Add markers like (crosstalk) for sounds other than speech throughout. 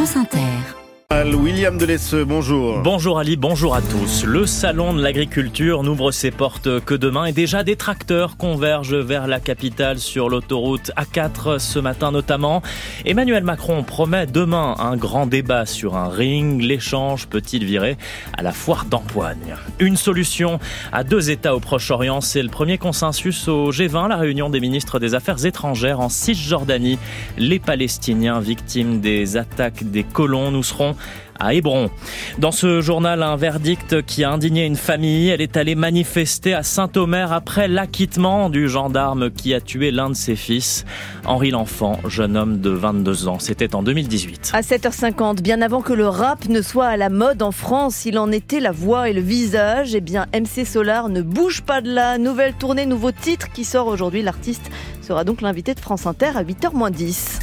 France Inter. William Delesseux, bonjour. Bonjour Ali, bonjour à tous. Le salon de l'agriculture n'ouvre ses portes que demain et déjà des tracteurs convergent vers la capitale sur l'autoroute A4 ce matin notamment. Emmanuel Macron promet demain un grand débat sur un ring. L'échange peut-il virer à la foire d'empoigne Une solution à deux États au Proche-Orient, c'est le premier consensus au G20, la réunion des ministres des Affaires étrangères en Cisjordanie. Les Palestiniens victimes des attaques des colons, nous serons à Hébron. Dans ce journal, un verdict qui a indigné une famille. Elle est allée manifester à Saint-Omer après l'acquittement du gendarme qui a tué l'un de ses fils. Henri L'Enfant, jeune homme de 22 ans. C'était en 2018. À 7h50, bien avant que le rap ne soit à la mode en France, il en était la voix et le visage. Eh bien, MC Solar ne bouge pas de là. Nouvelle tournée, nouveau titre qui sort aujourd'hui. L'artiste sera donc l'invité de France Inter à 8h 10.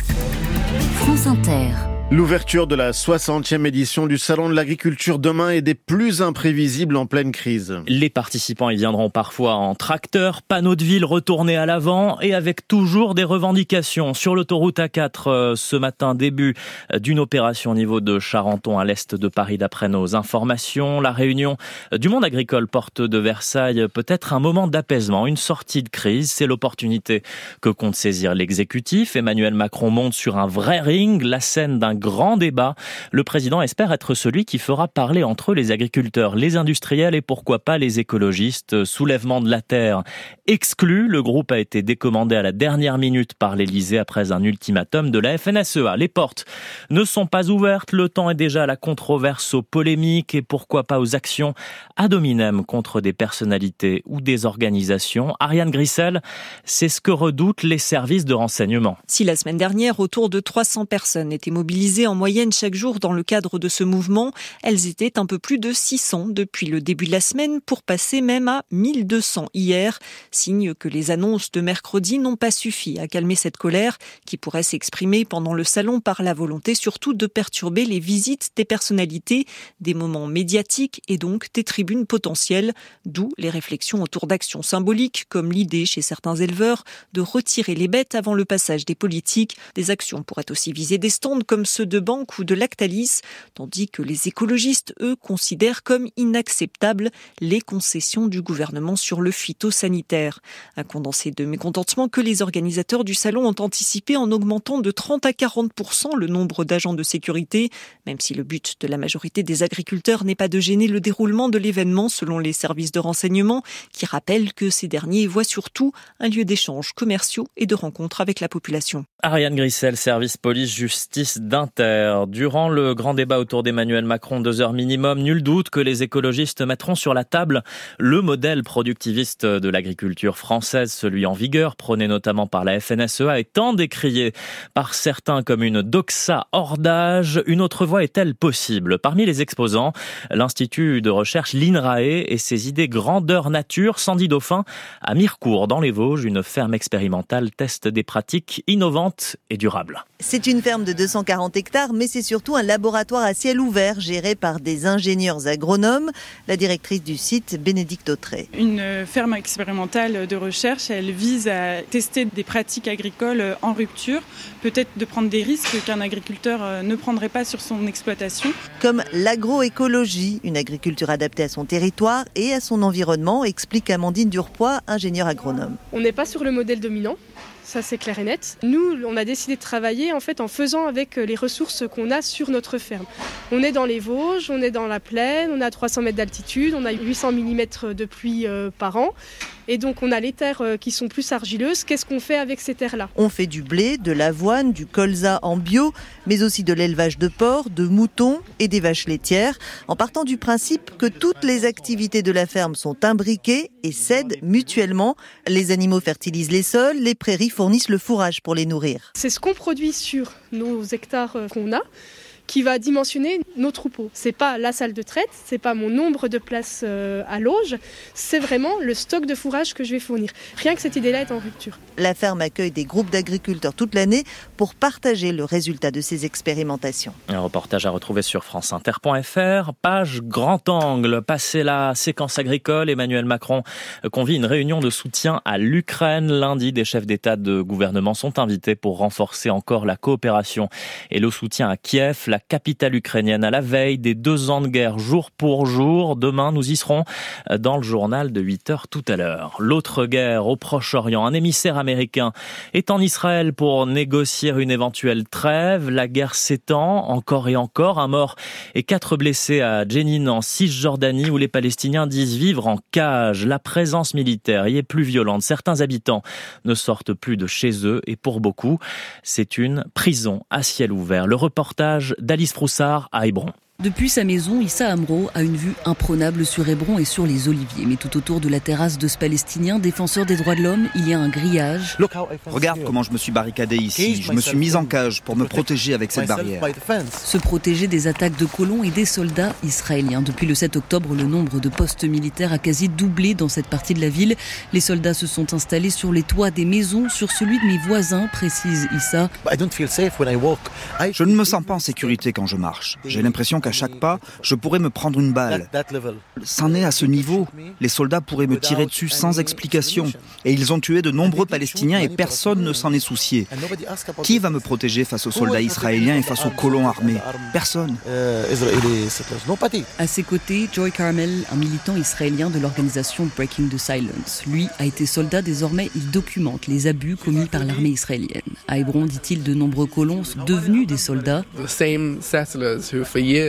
France Inter. L'ouverture de la 60e édition du Salon de l'agriculture demain est des plus imprévisibles en pleine crise. Les participants y viendront parfois en tracteur, panneaux de ville retournés à l'avant et avec toujours des revendications. Sur l'autoroute A4 euh, ce matin, début d'une opération au niveau de Charenton à l'est de Paris d'après nos informations. La réunion du monde agricole porte de Versailles peut être un moment d'apaisement, une sortie de crise. C'est l'opportunité que compte saisir l'exécutif. Emmanuel Macron monte sur un vrai ring, la scène d'un grand débat. Le président espère être celui qui fera parler entre les agriculteurs, les industriels et pourquoi pas les écologistes. Soulèvement de la terre exclu. Le groupe a été décommandé à la dernière minute par l'Elysée après un ultimatum de la FNSEA. Les portes ne sont pas ouvertes. Le temps est déjà à la controverse, aux polémiques et pourquoi pas aux actions ad hominem contre des personnalités ou des organisations. Ariane Grissel, c'est ce que redoutent les services de renseignement. Si la semaine dernière, autour de 300 personnes étaient mobilisées en moyenne chaque jour dans le cadre de ce mouvement. Elles étaient un peu plus de 600 depuis le début de la semaine pour passer même à 1200 hier. Signe que les annonces de mercredi n'ont pas suffi à calmer cette colère qui pourrait s'exprimer pendant le salon par la volonté surtout de perturber les visites des personnalités, des moments médiatiques et donc des tribunes potentielles, d'où les réflexions autour d'actions symboliques comme l'idée chez certains éleveurs de retirer les bêtes avant le passage des politiques. Des actions pourraient aussi viser des stands comme de Banque ou de Lactalis, tandis que les écologistes, eux, considèrent comme inacceptables les concessions du gouvernement sur le phytosanitaire. Un condensé de mécontentement que les organisateurs du salon ont anticipé en augmentant de 30 à 40% le nombre d'agents de sécurité, même si le but de la majorité des agriculteurs n'est pas de gêner le déroulement de l'événement selon les services de renseignement, qui rappellent que ces derniers voient surtout un lieu d'échanges commerciaux et de rencontres avec la population. Ariane Grissel, service police-justice Durant le grand débat autour d'Emmanuel Macron, deux heures minimum, nul doute que les écologistes mettront sur la table le modèle productiviste de l'agriculture française, celui en vigueur, prôné notamment par la FNSEA, étant décrié par certains comme une doxa hors d'âge. Une autre voie est-elle possible? Parmi les exposants, l'Institut de recherche l'INRAE et ses idées grandeur nature, Sandy Dauphin, à Mirecourt, dans les Vosges, une ferme expérimentale teste des pratiques innovantes et durables. C'est une ferme de 240 hectares, mais c'est surtout un laboratoire à ciel ouvert géré par des ingénieurs agronomes. La directrice du site, Bénédicte Autré. Une ferme expérimentale de recherche, elle vise à tester des pratiques agricoles en rupture, peut-être de prendre des risques qu'un agriculteur euh, ne prendrait pas sur son exploitation. Comme l'agroécologie, une agriculture adaptée à son territoire et à son environnement, explique Amandine Durpois, ingénieure agronome. On n'est pas sur le modèle dominant ça c'est clair et net. Nous, on a décidé de travailler en fait en faisant avec euh, les ressources qu'on a sur notre ferme. On est dans les Vosges, on est dans la plaine, on a 300 mètres d'altitude, on a 800 mm de pluie euh, par an. Et donc on a les terres euh, qui sont plus argileuses. Qu'est-ce qu'on fait avec ces terres-là? On fait du blé, de l'avoine, du colza en bio, mais aussi de l'élevage de porcs, de moutons et des vaches laitières, en partant du principe que toutes les activités de la ferme sont imbriquées et s'aident mutuellement. Les animaux fertilisent les sols, les prairies fournissent le fourrage pour les nourrir. C'est ce qu'on produit sur nos hectares euh, qu'on a qui va dimensionner nos troupeaux. C'est pas la salle de traite, c'est pas mon nombre de places euh, à l'auge, c'est vraiment le stock de fourrage que je vais fournir. Rien que cette idée-là est en rupture. La ferme accueille des groupes d'agriculteurs toute l'année pour partager le résultat de ces expérimentations. Un reportage à retrouver sur franceinter.fr, page grand angle. Passé la séquence agricole, Emmanuel Macron convie une réunion de soutien à l'Ukraine. Lundi, des chefs d'État de gouvernement sont invités pour renforcer encore la coopération et le soutien à Kiev. La la capitale ukrainienne à la veille des deux ans de guerre jour pour jour. Demain, nous y serons dans le journal de 8 heures tout à l'heure. L'autre guerre au Proche-Orient, un émissaire américain est en Israël pour négocier une éventuelle trêve. La guerre s'étend encore et encore. Un mort et quatre blessés à Jenin en Cisjordanie où les Palestiniens disent vivre en cage. La présence militaire y est plus violente. Certains habitants ne sortent plus de chez eux et pour beaucoup, c'est une prison à ciel ouvert. Le reportage d'Alice Froussard à Hébron. Depuis sa maison, Issa Amro a une vue imprenable sur Hébron et sur les oliviers. Mais tout autour de la terrasse de ce Palestinien, défenseur des droits de l'homme, il y a un grillage. Regarde comment je me suis barricadé ici. Je me suis mis en cage pour me protéger avec cette barrière. Se protéger des attaques de colons et des soldats israéliens. Depuis le 7 octobre, le nombre de postes militaires a quasi doublé dans cette partie de la ville. Les soldats se sont installés sur les toits des maisons, sur celui de mes voisins, précise Issa. Je ne me sens pas en sécurité quand je marche. J'ai l'impression à chaque pas, je pourrais me prendre une balle. C'en est à ce niveau. Les soldats pourraient me tirer dessus sans explication. Et ils ont tué de nombreux Palestiniens et personne ne s'en est soucié. Qui va me protéger face aux soldats israéliens et face aux colons armés? Personne. À ses côtés, Joy Carmel, un militant israélien de l'organisation Breaking the Silence. Lui a été soldat, désormais il documente les abus commis par l'armée israélienne. À Hébron, dit-il, de nombreux colons sont devenus des soldats.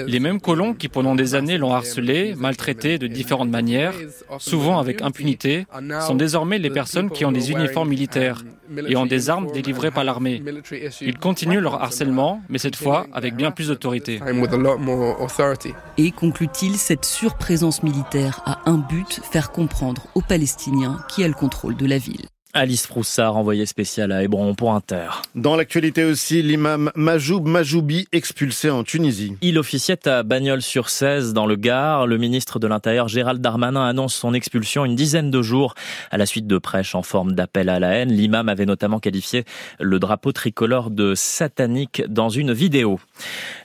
Les mêmes colons qui pendant des années l'ont harcelé, maltraité de différentes manières, souvent avec impunité, sont désormais les personnes qui ont des uniformes militaires et ont des armes délivrées par l'armée. Ils continuent leur harcèlement, mais cette fois avec bien plus d'autorité. Et conclut-il, cette surprésence militaire a un but, faire comprendre aux Palestiniens qui a le contrôle de la ville. Alice Froussard, envoyée spéciale à Hébron pour Inter. Dans l'actualité aussi, l'imam Majoub Majoubi expulsé en Tunisie. Il officiait à Bagnols-sur-Cèze dans le Gard. Le ministre de l'Intérieur Gérald Darmanin annonce son expulsion une dizaine de jours à la suite de prêches en forme d'appel à la haine. L'imam avait notamment qualifié le drapeau tricolore de satanique dans une vidéo.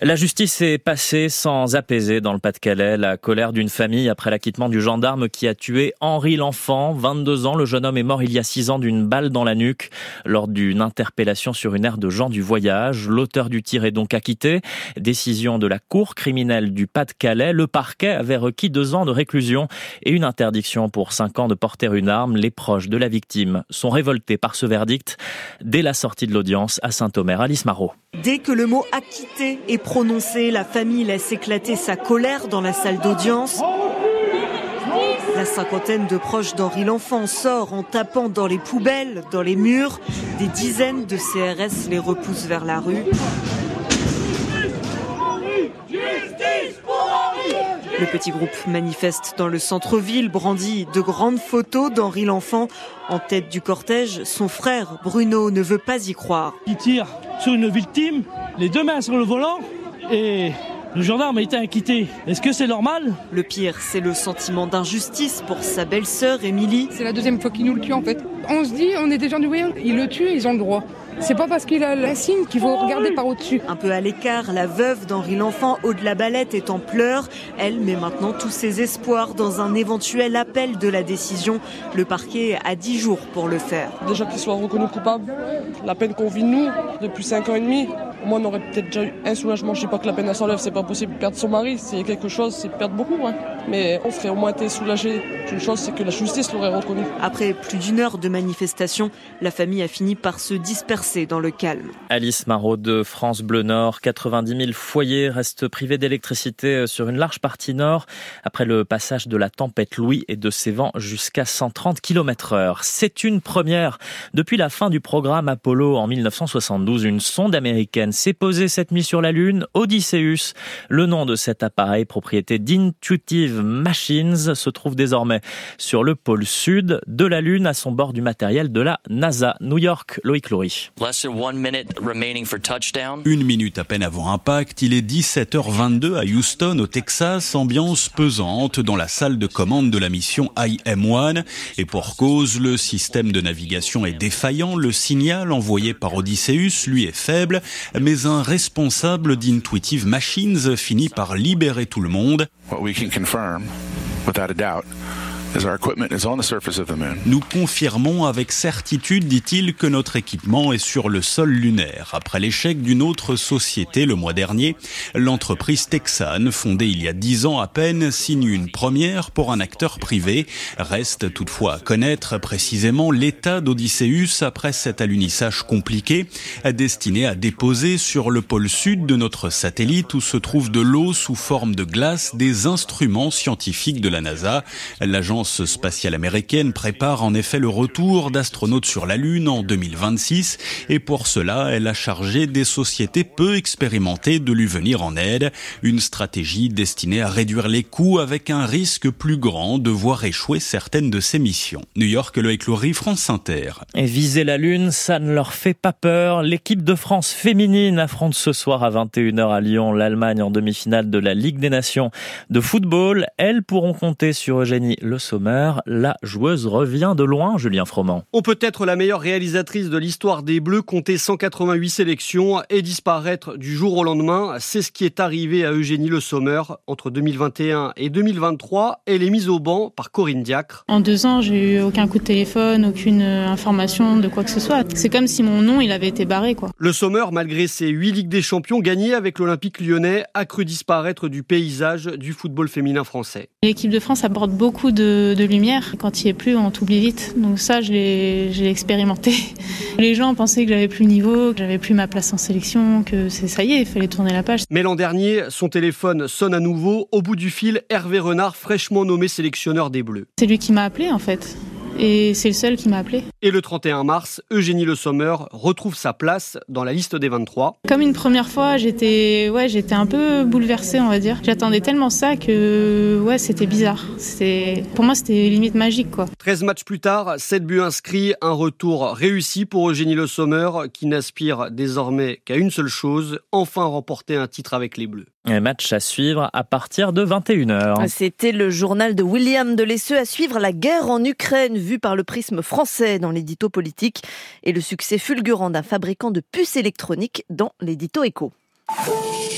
La justice est passée sans apaiser dans le Pas-de-Calais la colère d'une famille après l'acquittement du gendarme qui a tué Henri L'Enfant, 22 ans. Le jeune homme est mort il y a six ans d'une balle dans la nuque lors d'une interpellation sur une aire de gens du voyage. L'auteur du tir est donc acquitté. Décision de la Cour criminelle du Pas-de-Calais. Le parquet avait requis deux ans de réclusion et une interdiction pour cinq ans de porter une arme. Les proches de la victime sont révoltés par ce verdict dès la sortie de l'audience à Saint-Omer. Alice Marot. Dès que le mot acquitté est prononcé, la famille laisse éclater sa colère dans la salle d'audience. La cinquantaine de proches d'Henri L'Enfant sort en tapant dans les poubelles, dans les murs. Des dizaines de CRS les repoussent vers la rue. Le petit groupe manifeste dans le centre-ville, brandit de grandes photos d'Henri L'Enfant. En tête du cortège, son frère Bruno ne veut pas y croire. Il tire sur une victime, les deux mains sur le volant, et le gendarme a été inquiété. Est-ce que c'est normal? Le pire, c'est le sentiment d'injustice pour sa belle-sœur Émilie. C'est la deuxième fois qu'il nous le tue en fait. On se dit, on est des gens du voyage, ils le tuent, ils ont le droit. C'est pas parce qu'il a l'insigne qu'il faut regarder par au-dessus. Un peu à l'écart, la veuve d'Henri L'Enfant, Aude la Balette, est en pleurs. Elle met maintenant tous ses espoirs dans un éventuel appel de la décision. Le parquet a 10 jours pour le faire. Déjà qu'il soit reconnu coupable, la peine qu'on vit nous depuis 5 ans et demi, moi on aurait peut-être déjà eu un soulagement. Je sais pas que la peine s'enlève, c'est pas possible. Perdre son mari, c'est quelque chose, c'est perdre beaucoup. Mais on serait au moins été soulagé. Une chose, c'est que la justice l'aurait reconnu. Après plus d'une heure de manifestation, la famille a fini par se disperser dans le calme. Alice Marot de France Bleu Nord, 90 000 foyers restent privés d'électricité sur une large partie nord après le passage de la tempête Louis et de ses vents jusqu'à 130 km heure. C'est une première. Depuis la fin du programme Apollo en 1972, une sonde américaine s'est posée cette nuit sur la Lune, Odysseus. Le nom de cet appareil, propriété d'Intuitive Machines, se trouve désormais sur le pôle sud de la Lune à son bord du matériel de la NASA. New York, Loïc Loury. Une minute à peine avant impact, il est 17h22 à Houston, au Texas, ambiance pesante dans la salle de commande de la mission IM-1. Et pour cause, le système de navigation est défaillant, le signal envoyé par Odysseus, lui, est faible, mais un responsable d'Intuitive Machines finit par libérer tout le monde. Nous confirmons avec certitude, dit-il, que notre équipement est sur le sol lunaire. Après l'échec d'une autre société le mois dernier, l'entreprise Texan, fondée il y a dix ans à peine, signe une première pour un acteur privé. Reste toutefois à connaître précisément l'état d'Odysseus après cet alunissage compliqué, destiné à déposer sur le pôle sud de notre satellite où se trouve de l'eau sous forme de glace des instruments scientifiques de la NASA. L'agence spatiale américaine prépare en effet le retour d'astronautes sur la Lune en 2026 et pour cela, elle a chargé des sociétés peu expérimentées de lui venir en aide. Une stratégie destinée à réduire les coûts avec un risque plus grand de voir échouer certaines de ses missions. New York, le Laurie, France Inter. Et viser la Lune, ça ne leur fait pas peur. L'équipe de France féminine affronte ce soir à 21h à Lyon l'Allemagne en demi-finale de la Ligue des Nations de football. Elles pourront compter sur Eugénie Le Sommer. La joueuse revient de loin, Julien Froment. On peut être la meilleure réalisatrice de l'histoire des Bleus, compter 188 sélections et disparaître du jour au lendemain. C'est ce qui est arrivé à Eugénie Le Sommer entre 2021 et 2023. Elle est mise au banc par Corinne Diacre. En deux ans, j'ai eu aucun coup de téléphone, aucune information de quoi que ce soit. C'est comme si mon nom, il avait été barré, quoi. Le Sommer, malgré ses huit Ligues des Champions gagnées avec l'Olympique lyonnais, a cru disparaître du paysage du football féminin français. L'équipe de France apporte beaucoup de, lumière. Quand il n'y est plus, on t'oublie vite. Donc ça, je l'ai expérimenté. (laughs) Les gens pensaient que j'avais plus le niveau, que j'avais plus ma place en sélection, que c'est ça y est, il fallait tourner la page. Mais l'an dernier, son téléphone sonne à nouveau. Au bout du fil, Hervé Renard, fraîchement nommé sélectionneur des Bleus. C'est lui qui m'a appelé en fait. Et c'est le seul qui m'a appelé. Et le 31 mars, Eugénie Le Sommer retrouve sa place dans la liste des 23. Comme une première fois, j'étais ouais, j'étais un peu bouleversée, on va dire. J'attendais tellement ça que ouais, c'était bizarre. C'était pour moi, c'était limite magique quoi. 13 matchs plus tard, 7 buts inscrits, un retour réussi pour Eugénie Le Sommer qui n'aspire désormais qu'à une seule chose, enfin remporter un titre avec les Bleus. Un match à suivre à partir de 21h. C'était le journal de William Delesseux à suivre la guerre en Ukraine vue par le prisme français dans l'édito politique et le succès fulgurant d'un fabricant de puces électroniques dans l'édito éco.